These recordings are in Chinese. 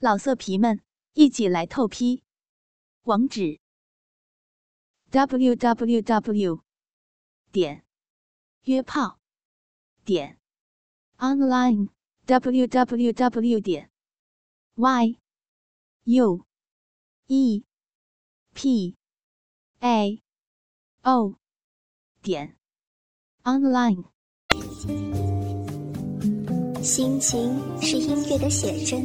老色皮们，一起来透批！网址：w w w 点约炮点 online w w w 点 y u e p a o 点 online。心情是音乐的写真，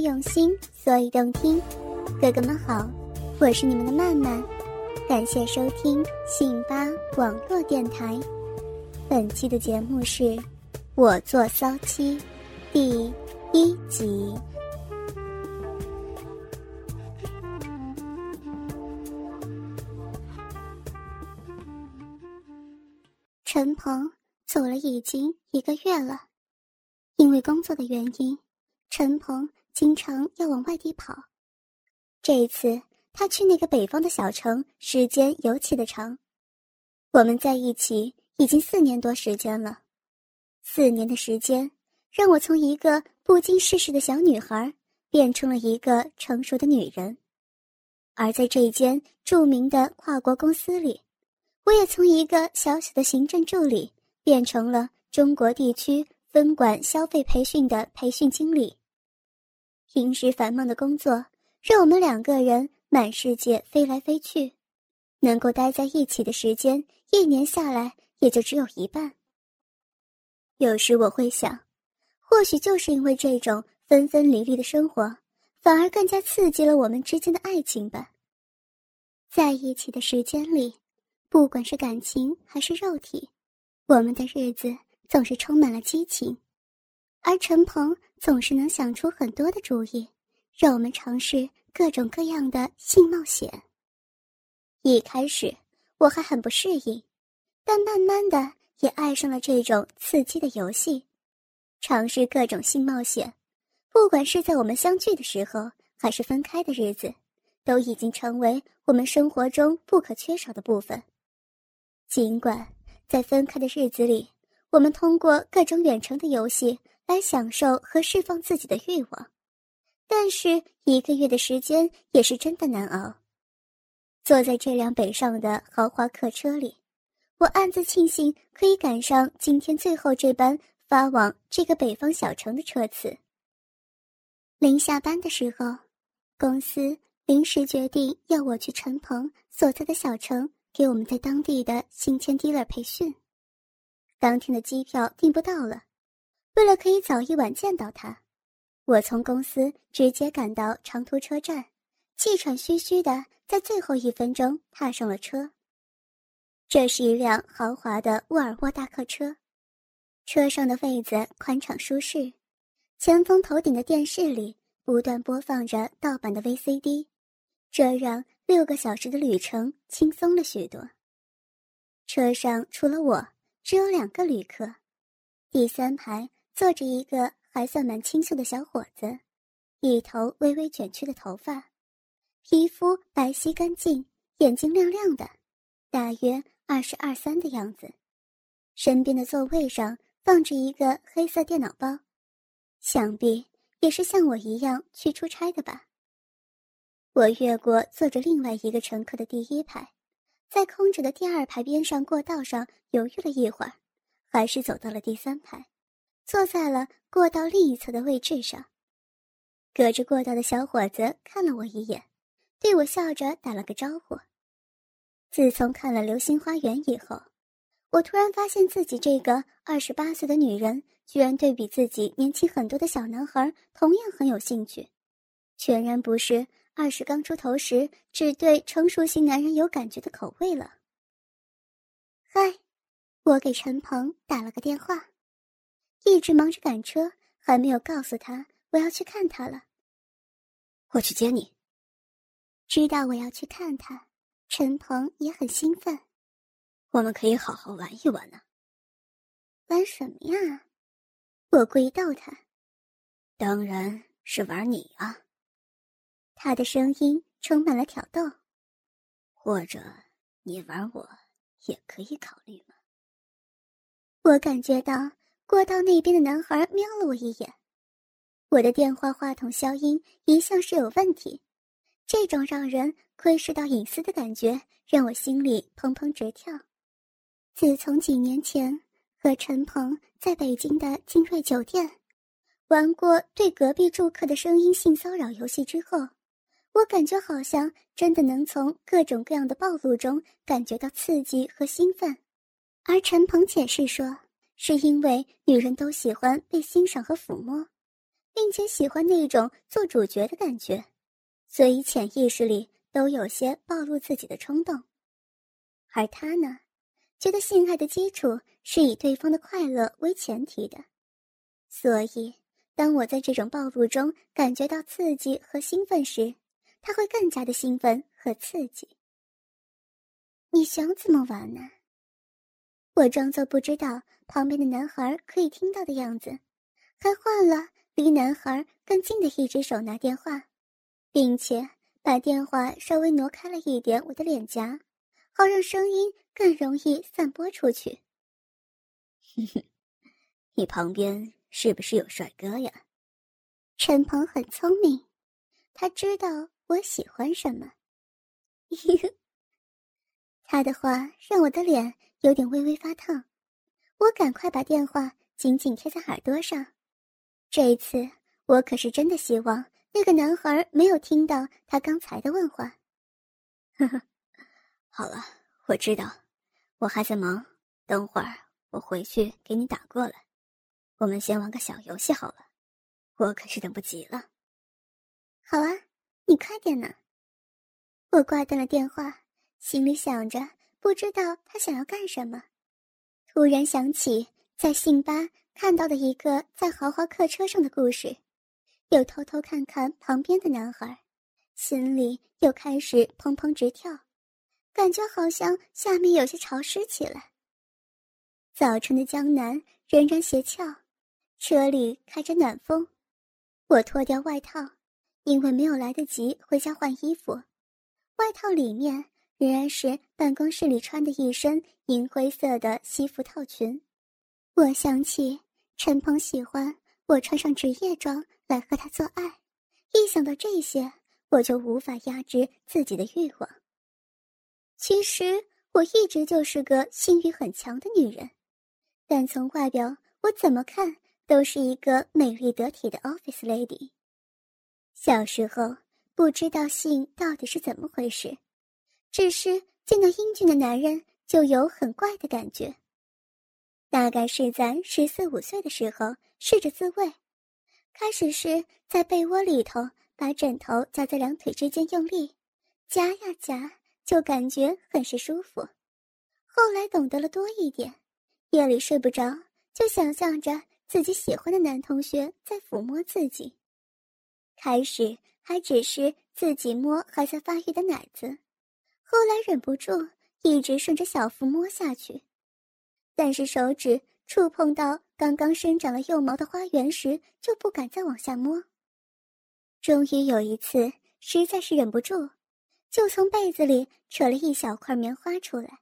用心，所以动听。哥哥们好，我是你们的曼曼，感谢收听信吧网络电台。本期的节目是《我做骚妻》第一集。陈鹏走了已经一个月了，因为工作的原因，陈鹏。经常要往外地跑，这一次他去那个北方的小城，时间尤其的长。我们在一起已经四年多时间了，四年的时间让我从一个不经世事的小女孩变成了一个成熟的女人，而在这一间著名的跨国公司里，我也从一个小小的行政助理变成了中国地区分管消费培训的培训经理。平时繁忙的工作让我们两个人满世界飞来飞去，能够待在一起的时间一年下来也就只有一半。有时我会想，或许就是因为这种分分离离的生活，反而更加刺激了我们之间的爱情吧。在一起的时间里，不管是感情还是肉体，我们的日子总是充满了激情。而陈鹏总是能想出很多的主意，让我们尝试各种各样的性冒险。一开始我还很不适应，但慢慢的也爱上了这种刺激的游戏，尝试各种性冒险。不管是在我们相聚的时候，还是分开的日子，都已经成为我们生活中不可缺少的部分。尽管在分开的日子里，我们通过各种远程的游戏。来享受和释放自己的欲望，但是一个月的时间也是真的难熬。坐在这辆北上的豪华客车里，我暗自庆幸可以赶上今天最后这班发往这个北方小城的车次。临下班的时候，公司临时决定要我去陈鹏所在的小城给我们在当地的新签 dealer 培训。当天的机票订不到了。为了可以早一晚见到他，我从公司直接赶到长途车站，气喘吁吁的在最后一分钟踏上了车。这是一辆豪华的沃尔沃大客车，车上的位子宽敞舒适，前方头顶的电视里不断播放着盗版的 VCD，这让六个小时的旅程轻松了许多。车上除了我，只有两个旅客，第三排。坐着一个还算蛮清秀的小伙子，一头微微卷曲的头发，皮肤白皙干净，眼睛亮亮的，大约二十二三的样子。身边的座位上放着一个黑色电脑包，想必也是像我一样去出差的吧。我越过坐着另外一个乘客的第一排，在空着的第二排边上过道上犹豫了一会儿，还是走到了第三排。坐在了过道另一侧的位置上，隔着过道的小伙子看了我一眼，对我笑着打了个招呼。自从看了《流星花园》以后，我突然发现自己这个二十八岁的女人，居然对比自己年轻很多的小男孩同样很有兴趣，全然不是二十刚出头时只对成熟型男人有感觉的口味了。嗨我给陈鹏打了个电话，一直忙着赶车，还没有告诉他我要去看他了。我去接你。知道我要去看他，陈鹏也很兴奋。我们可以好好玩一玩呢。玩什么呀？我故意逗他。当然是玩你啊。他的声音充满了挑逗。或者你玩我，也可以考虑吗？我感觉到过道那边的男孩瞄了我一眼。我的电话话筒消音一向是有问题，这种让人窥视到隐私的感觉让我心里砰砰直跳。自从几年前和陈鹏在北京的金瑞酒店玩过对隔壁住客的声音性骚扰游戏之后，我感觉好像真的能从各种各样的暴露中感觉到刺激和兴奋。而陈鹏解释说，是因为女人都喜欢被欣赏和抚摸。并且喜欢那种做主角的感觉，所以潜意识里都有些暴露自己的冲动。而他呢，觉得性爱的基础是以对方的快乐为前提的，所以当我在这种暴露中感觉到刺激和兴奋时，他会更加的兴奋和刺激。你想怎么玩呢？我装作不知道旁边的男孩可以听到的样子，还换了。离男孩更近的一只手拿电话，并且把电话稍微挪开了一点我的脸颊，好让声音更容易散播出去。哼哼，你旁边是不是有帅哥呀？陈鹏很聪明，他知道我喜欢什么。他的话让我的脸有点微微发烫，我赶快把电话紧紧贴在耳朵上。这一次，我可是真的希望那个男孩没有听到他刚才的问话。呵呵，好了，我知道，我还在忙，等会儿我回去给你打过来。我们先玩个小游戏好了，我可是等不及了。好啊，你快点呢。我挂断了电话，心里想着，不知道他想要干什么。突然想起在信吧。看到的一个在豪华客车上的故事，又偷偷看看旁边的男孩，心里又开始砰砰直跳，感觉好像下面有些潮湿起来。早晨的江南仍然斜翘，车里开着暖风，我脱掉外套，因为没有来得及回家换衣服，外套里面仍然是办公室里穿的一身银灰色的西服套裙。我想起。陈鹏喜欢我穿上职业装来和他做爱，一想到这些，我就无法压制自己的欲望。其实我一直就是个性欲很强的女人，但从外表我怎么看都是一个美丽得体的 office lady。小时候不知道性到底是怎么回事，只是见到英俊的男人就有很怪的感觉。大概是在十四五岁的时候试着自慰，开始是在被窝里头把枕头夹在两腿之间用力夹呀夹，就感觉很是舒服。后来懂得了多一点，夜里睡不着就想象着自己喜欢的男同学在抚摸自己。开始还只是自己摸还在发育的奶子，后来忍不住一直顺着小腹摸下去。但是手指触碰到刚刚生长了幼毛的花园时，就不敢再往下摸。终于有一次，实在是忍不住，就从被子里扯了一小块棉花出来，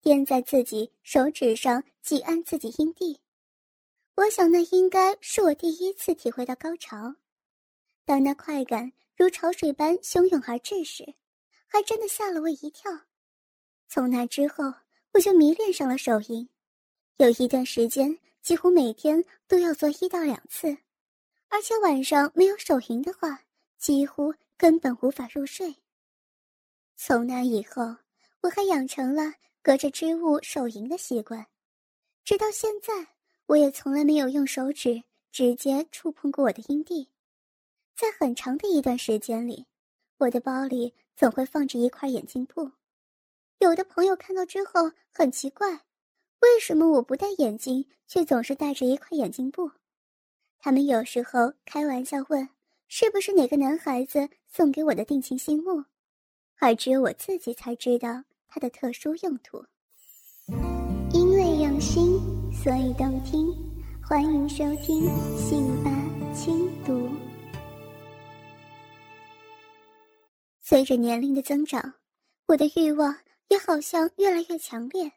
垫在自己手指上，挤按自己阴蒂。我想那应该是我第一次体会到高潮。当那快感如潮水般汹涌而至时，还真的吓了我一跳。从那之后，我就迷恋上了手淫。有一段时间，几乎每天都要做一到两次，而且晚上没有手淫的话，几乎根本无法入睡。从那以后，我还养成了隔着织物手淫的习惯，直到现在，我也从来没有用手指直接触碰过我的阴蒂。在很长的一段时间里，我的包里总会放着一块眼镜布，有的朋友看到之后很奇怪。为什么我不戴眼镜，却总是戴着一块眼镜布？他们有时候开玩笑问，是不是哪个男孩子送给我的定情信物？而只有我自己才知道它的特殊用途。因为用心，所以动听。欢迎收听《信吧轻读》。随着年龄的增长，我的欲望也好像越来越强烈。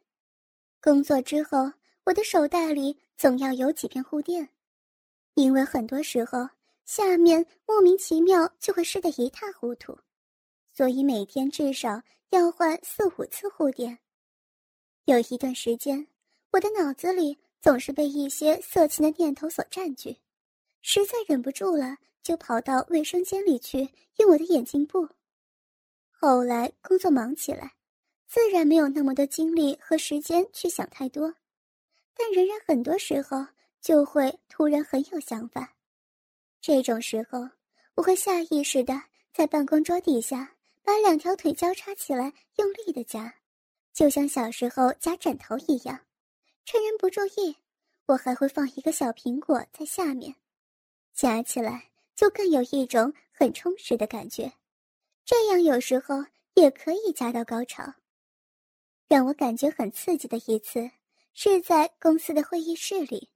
工作之后，我的手袋里总要有几片护垫，因为很多时候下面莫名其妙就会湿得一塌糊涂，所以每天至少要换四五次护垫。有一段时间，我的脑子里总是被一些色情的念头所占据，实在忍不住了，就跑到卫生间里去用我的眼镜布。后来工作忙起来，自然没有那么多精力和时间去想太多，但仍然很多时候就会突然很有想法。这种时候，我会下意识的在办公桌底下把两条腿交叉起来，用力的夹。就像小时候夹枕头一样，趁人不注意，我还会放一个小苹果在下面，夹起来就更有一种很充实的感觉。这样有时候也可以加到高潮。让我感觉很刺激的一次，是在公司的会议室里，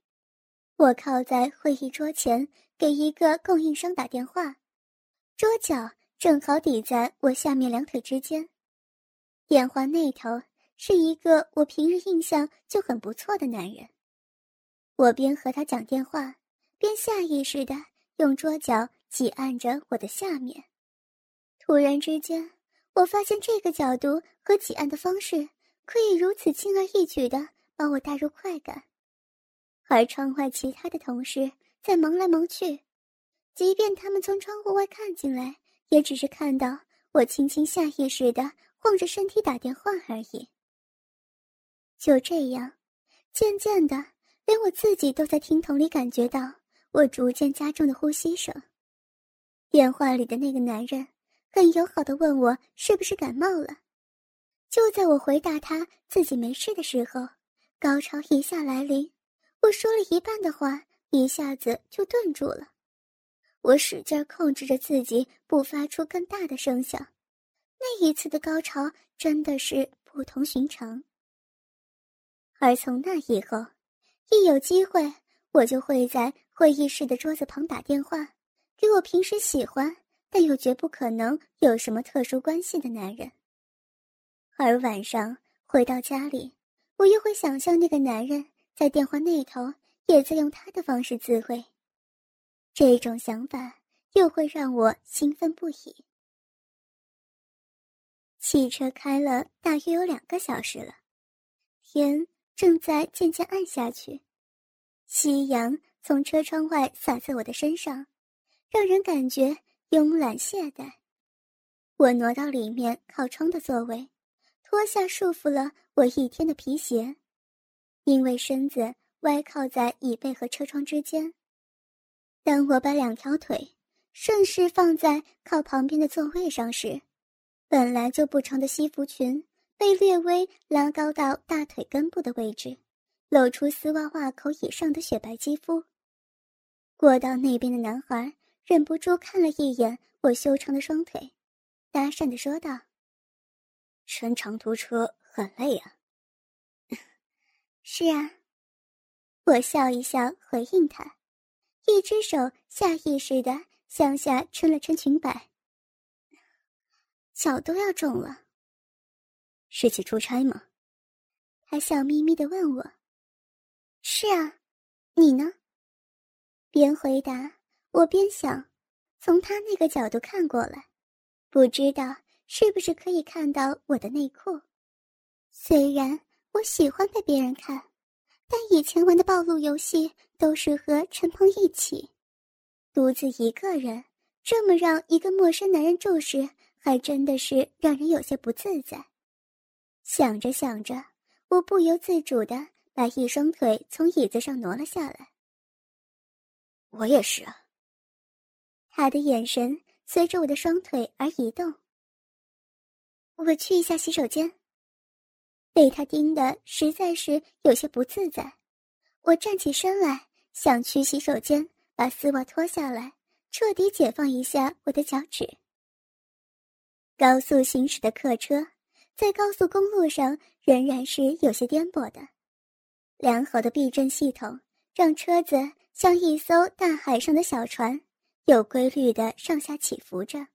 我靠在会议桌前给一个供应商打电话，桌角正好抵在我下面两腿之间，电话那头。是一个我平日印象就很不错的男人。我边和他讲电话，边下意识的用桌角挤按着我的下面。突然之间，我发现这个角度和挤按的方式可以如此轻而易举的把我带入快感。而窗外其他的同事在忙来忙去，即便他们从窗户外看进来，也只是看到我轻轻下意识的晃着身体打电话而已。就这样，渐渐的，连我自己都在听筒里感觉到我逐渐加重的呼吸声。电话里的那个男人很友好的问我是不是感冒了。就在我回答他自己没事的时候，高潮一下来临。我说了一半的话，一下子就顿住了。我使劲控制着自己不发出更大的声响。那一次的高潮真的是不同寻常。而从那以后，一有机会，我就会在会议室的桌子旁打电话，给我平时喜欢但又绝不可能有什么特殊关系的男人。而晚上回到家里，我又会想象那个男人在电话那头也在用他的方式自慰。这种想法又会让我兴奋不已。汽车开了大约有两个小时了，天。正在渐渐暗下去，夕阳从车窗外洒在我的身上，让人感觉慵懒懈怠。我挪到里面靠窗的座位，脱下束缚了我一天的皮鞋，因为身子歪靠在椅背和车窗之间。当我把两条腿顺势放在靠旁边的座位上时，本来就不长的西服裙。被略微拉高到大腿根部的位置，露出丝袜袜口以上的雪白肌肤。过道那边的男孩忍不住看了一眼我修长的双腿，搭讪的说道：“乘长途车很累啊。”“是啊。”我笑一笑回应他，一只手下意识的向下撑了撑裙摆，脚都要肿了。是去出差吗？他笑眯眯的问我：“是啊，你呢？”边回答我边想，从他那个角度看过来，不知道是不是可以看到我的内裤。虽然我喜欢被别人看，但以前玩的暴露游戏都是和陈鹏一起，独自一个人这么让一个陌生男人注视，还真的是让人有些不自在。想着想着，我不由自主的把一双腿从椅子上挪了下来。我也是啊。他的眼神随着我的双腿而移动。我去一下洗手间。被他盯得实在是有些不自在。我站起身来，想去洗手间把丝袜脱下来，彻底解放一下我的脚趾。高速行驶的客车，在高速公路上仍然是有些颠簸的。良好的避震系统让车子像一艘大海上的小船，有规律的上下起伏着。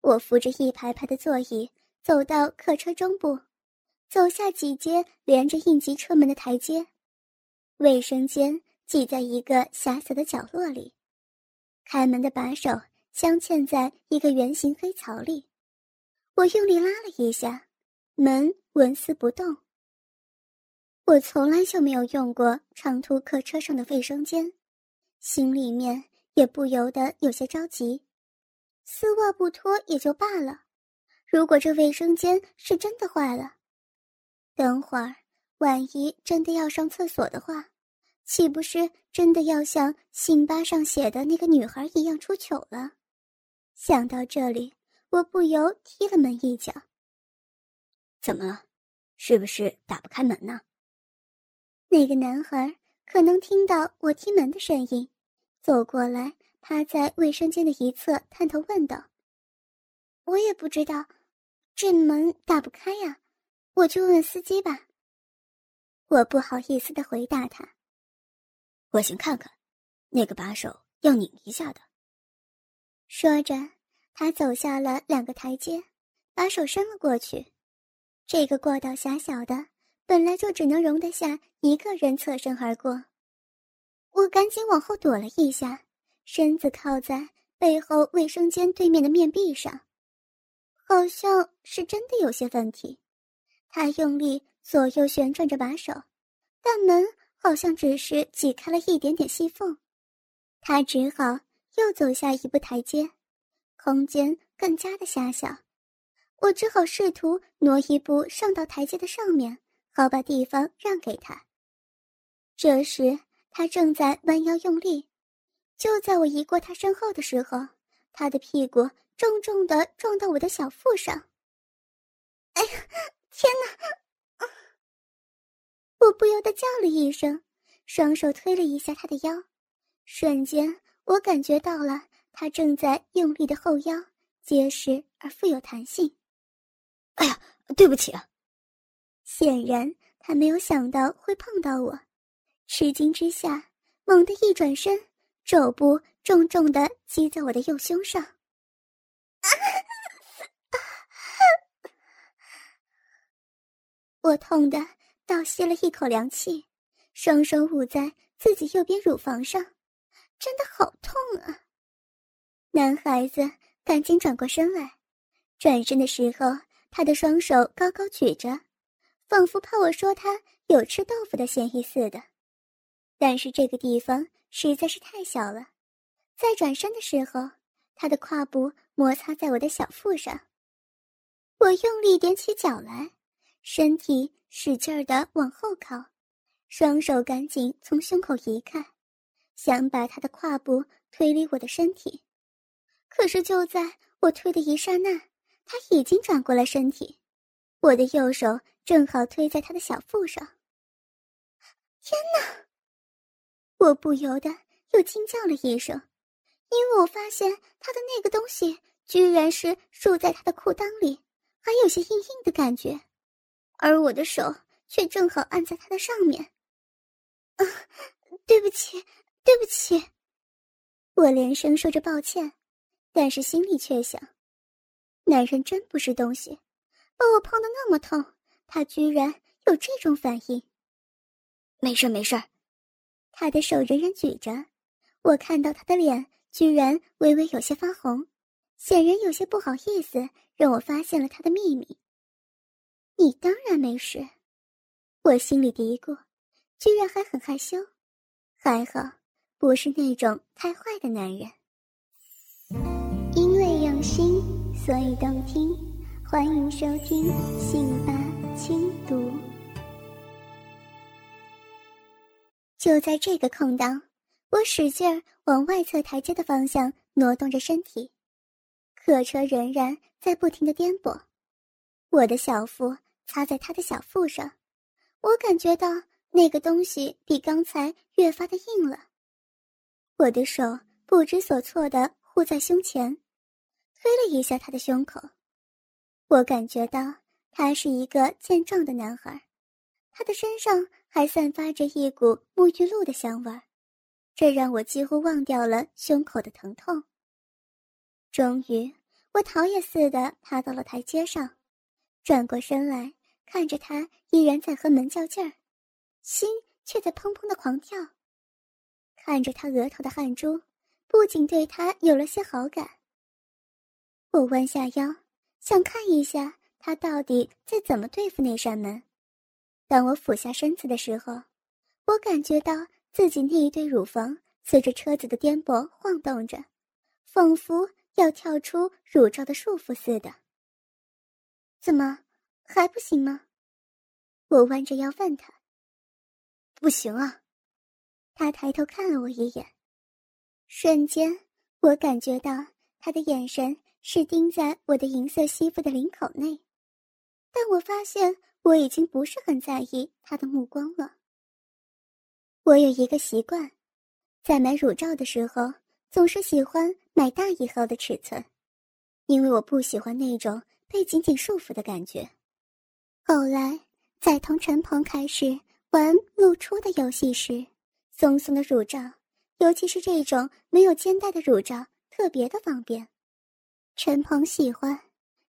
我扶着一排排的座椅走到客车中部，走下几阶连着应急车门的台阶。卫生间挤在一个狭小的角落里，开门的把手镶嵌在一个圆形黑槽里。我用力拉了一下，门纹丝不动。我从来就没有用过长途客车上的卫生间，心里面也不由得有些着急。丝袜不脱也就罢了，如果这卫生间是真的坏了，等会儿万一真的要上厕所的话，岂不是真的要像信吧上写的那个女孩一样出糗了？想到这里，我不由踢了门一脚。怎么了？是不是打不开门呢？那个男孩可能听到我踢门的声音，走过来。趴在卫生间的一侧探头问道：“我也不知道，这门打不开呀，我去问问司机吧。”我不好意思的回答他：“我先看看，那个把手要拧一下的。”说着，他走下了两个台阶，把手伸了过去。这个过道狭小的，本来就只能容得下一个人侧身而过。我赶紧往后躲了一下。身子靠在背后卫生间对面的面壁上，好像是真的有些问题。他用力左右旋转着把手，但门好像只是挤开了一点点细缝。他只好又走下一步台阶，空间更加的狭小。我只好试图挪一步上到台阶的上面，好把地方让给他。这时他正在弯腰用力。就在我移过他身后的时候，他的屁股重重的撞到我的小腹上。哎呀，天哪！我不由得叫了一声，双手推了一下他的腰，瞬间我感觉到了他正在用力的后腰，结实而富有弹性。哎呀，对不起啊！显然他没有想到会碰到我，吃惊之下，猛地一转身。肘部重重的击在我的右胸上，我痛的倒吸了一口凉气，双手捂在自己右边乳房上，真的好痛啊！男孩子赶紧转过身来，转身的时候，他的双手高高举着，仿佛怕我说他有吃豆腐的嫌疑似的。但是这个地方。实在是太小了，在转身的时候，他的胯部摩擦在我的小腹上，我用力踮起脚来，身体使劲儿的往后靠，双手赶紧从胸口移开，想把他的胯部推离我的身体。可是就在我推的一刹那，他已经转过了身体，我的右手正好推在他的小腹上。天哪！我不由得又惊叫了一声，因为我发现他的那个东西居然是竖在他的裤裆里，还有些硬硬的感觉，而我的手却正好按在他的上面。啊，对不起，对不起！我连声说着抱歉，但是心里却想：男人真不是东西，把我碰得那么痛，他居然有这种反应。没事，没事。他的手仍然举着，我看到他的脸居然微微有些发红，显然有些不好意思，让我发现了他的秘密。你当然没事，我心里嘀咕，居然还很害羞，还好不是那种太坏的男人。因为用心，所以动听，欢迎收听《信吧轻读》。就在这个空档，我使劲儿往外侧台阶的方向挪动着身体，客车仍然在不停的颠簸，我的小腹擦在他的小腹上，我感觉到那个东西比刚才越发的硬了。我的手不知所措的护在胸前，推了一下他的胸口。我感觉到他是一个健壮的男孩，他的身上还散发着一股沐浴露的香味儿，这让我几乎忘掉了胸口的疼痛。终于，我逃也似的爬到了台阶上，转过身来看着他依然在和门较劲儿，心却在砰砰的狂跳。看着他额头的汗珠，不仅对他有了些好感。我弯下腰，想看一下他到底在怎么对付那扇门。当我俯下身子的时候，我感觉到自己那一对乳房随着车子的颠簸晃动着，仿佛……要跳出乳罩的束缚似的，怎么还不行吗？我弯着腰问他。不行啊，他抬头看了我一眼，瞬间我感觉到他的眼神是盯在我的银色西服的领口内，但我发现我已经不是很在意他的目光了。我有一个习惯，在买乳罩的时候。总是喜欢买大一号的尺寸，因为我不喜欢那种被紧紧束缚的感觉。后来在同陈鹏开始玩露出的游戏时，松松的乳罩，尤其是这种没有肩带的乳罩，特别的方便。陈鹏喜欢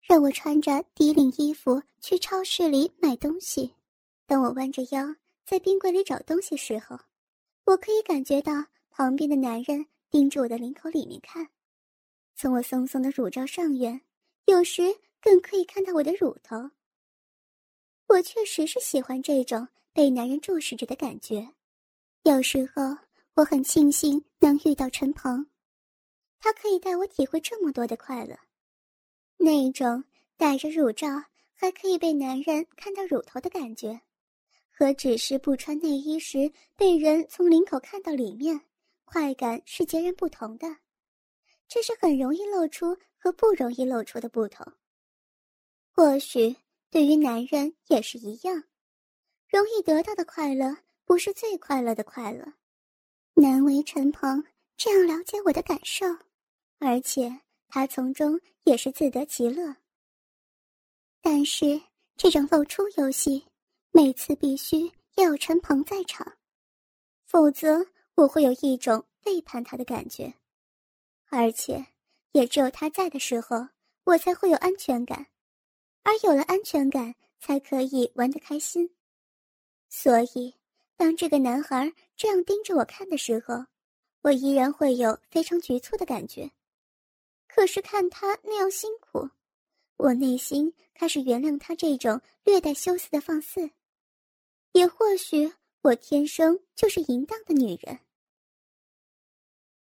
让我穿着低领衣服去超市里买东西。当我弯着腰在冰柜里找东西时候，我可以感觉到旁边的男人。盯着我的领口里面看，从我松松的乳罩上缘，有时更可以看到我的乳头。我确实是喜欢这种被男人注视着的感觉。有时候我很庆幸能遇到陈鹏，他可以带我体会这么多的快乐。那种戴着乳罩还可以被男人看到乳头的感觉，和只是不穿内衣时被人从领口看到里面。快感是截然不同的，这是很容易露出和不容易露出的不同。或许对于男人也是一样，容易得到的快乐不是最快乐的快乐。难为陈鹏这样了解我的感受，而且他从中也是自得其乐。但是这种露出游戏，每次必须要有陈鹏在场，否则。我会有一种背叛他的感觉，而且也只有他在的时候，我才会有安全感，而有了安全感，才可以玩得开心。所以，当这个男孩这样盯着我看的时候，我依然会有非常局促的感觉。可是看他那样辛苦，我内心开始原谅他这种略带羞涩的放肆。也或许我天生就是淫荡的女人。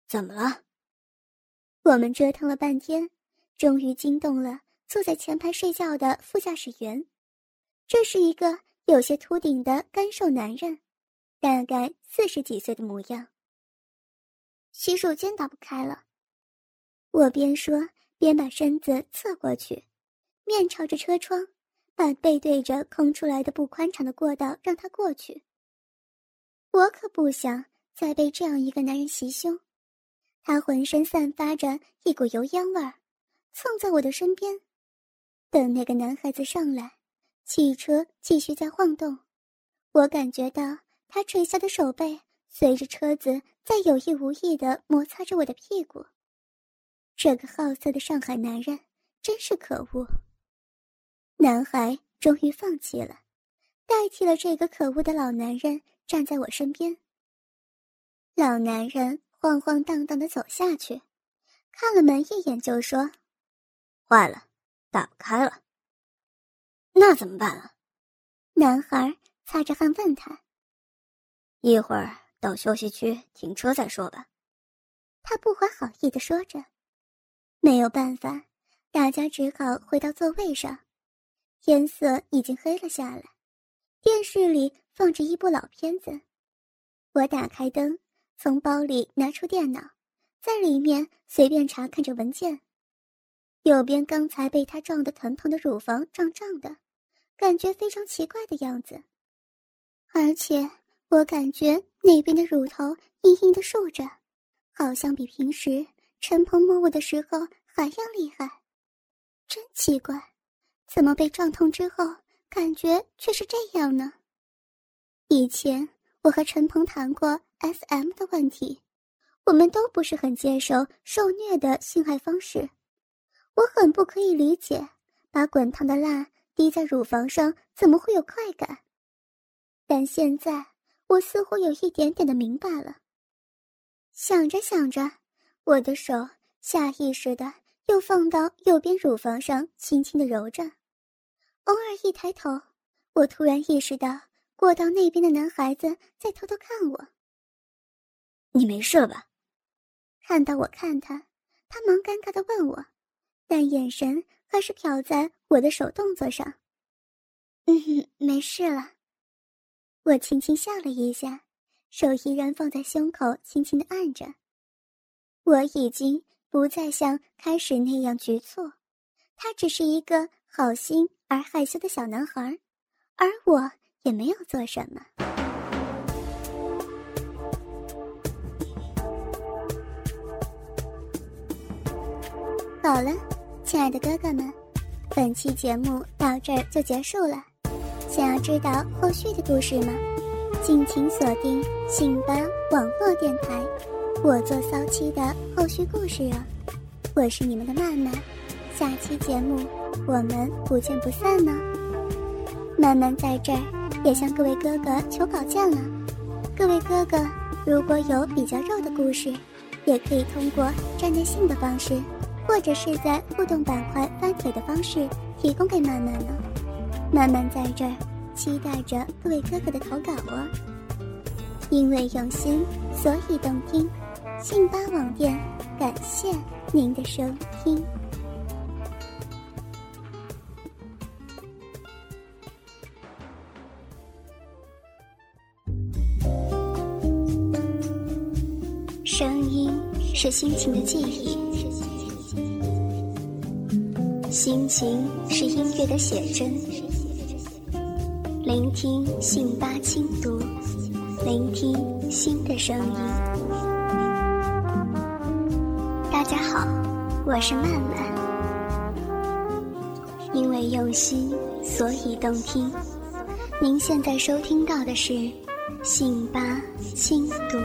怎么了？我们折腾了半天，终于惊动了坐在前排睡觉的副驾驶员。这是一个有些秃顶的干瘦男人，大概四十几岁的模样。洗手间打不开了，我边说边把身子侧过去，面朝着车窗，把背对着空出来的不宽敞的过道让他过去。我可不想再被这样一个男人袭胸。他浑身散发着一股油烟味儿，蹭在我的身边。等那个男孩子上来，汽车继续在晃动。我感觉到他垂下的手背随着车子在有意无意地摩擦着我的屁股。这个好色的上海男人真是可恶。男孩终于放弃了，代替了这个可恶的老男人站在我身边。老男人。晃晃荡荡的走下去，看了门一眼，就说：“坏了，打不开了。”那怎么办啊？男孩擦着汗问他：“一会儿到休息区停车再说吧。”他不怀好意的说着。没有办法，大家只好回到座位上。天色已经黑了下来，电视里放着一部老片子。我打开灯。从包里拿出电脑，在里面随便查看着文件。右边刚才被他撞得疼痛的乳房胀胀的，感觉非常奇怪的样子。而且我感觉那边的乳头硬硬的竖着，好像比平时陈鹏摸我的时候还要厉害。真奇怪，怎么被撞痛之后感觉却是这样呢？以前我和陈鹏谈过 SM 的问题，我们都不是很接受受虐的性爱方式。我很不可以理解，把滚烫的蜡滴在乳房上怎么会有快感？但现在我似乎有一点点的明白了。想着想着，我的手下意识的又放到右边乳房上，轻轻的揉着。偶尔一抬头，我突然意识到过道那边的男孩子在偷偷看我。你没事吧？看到我看他，他忙尴尬的问我，但眼神还是瞟在我的手动作上。嗯哼，没事了。我轻轻笑了一下，手依然放在胸口，轻轻的按着。我已经不再像开始那样局促，他只是一个好心而害羞的小男孩，而我也没有做什么。好了，亲爱的哥哥们，本期节目到这儿就结束了。想要知道后续的故事吗？敬请锁定信吧网络电台，我做骚妻的后续故事哦。我是你们的曼曼，下期节目我们不见不散呢。曼曼在这儿也向各位哥哥求稿件了，各位哥哥如果有比较肉的故事，也可以通过站内信的方式，或者是在互动板块发帖的方式提供给曼曼呢。曼曼在这儿，期待着各位哥哥的投稿哦。因为用心，所以动听。信巴网店，感谢您的收听。声音是心情的记忆。心情是音乐的写真，聆听信巴轻读，聆听新的声音。我是曼曼。因为用心，所以动听。您现在收听到的是信巴轻读。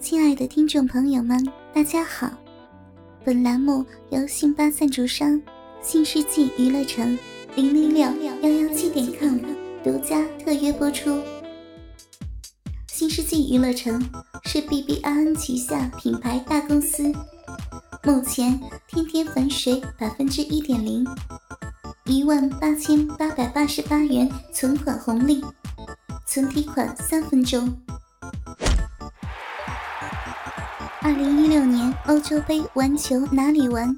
亲爱的听众朋友们，大家好！本栏目由信巴赞助商新世纪娱乐城零零六幺幺七点 com 独家特约播出。新世纪娱乐城是 B B I N 旗下品牌大公司，目前天天粉水百分之一点零，一万八千八百八十八元存款红利，存提款三分钟。二零一六年欧洲杯玩球哪里玩？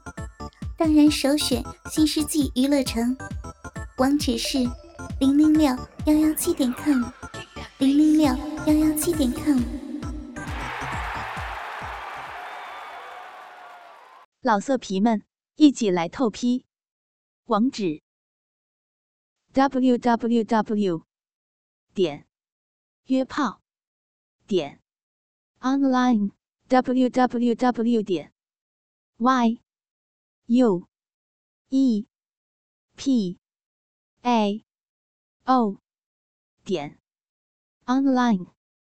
当然首选新世纪娱乐城，网址是零零六幺幺七点 com，零零六幺幺七点 com。老色皮们，一起来透批！网址：w w w. 点约炮点 online。www 点 y u e p a o 点 online。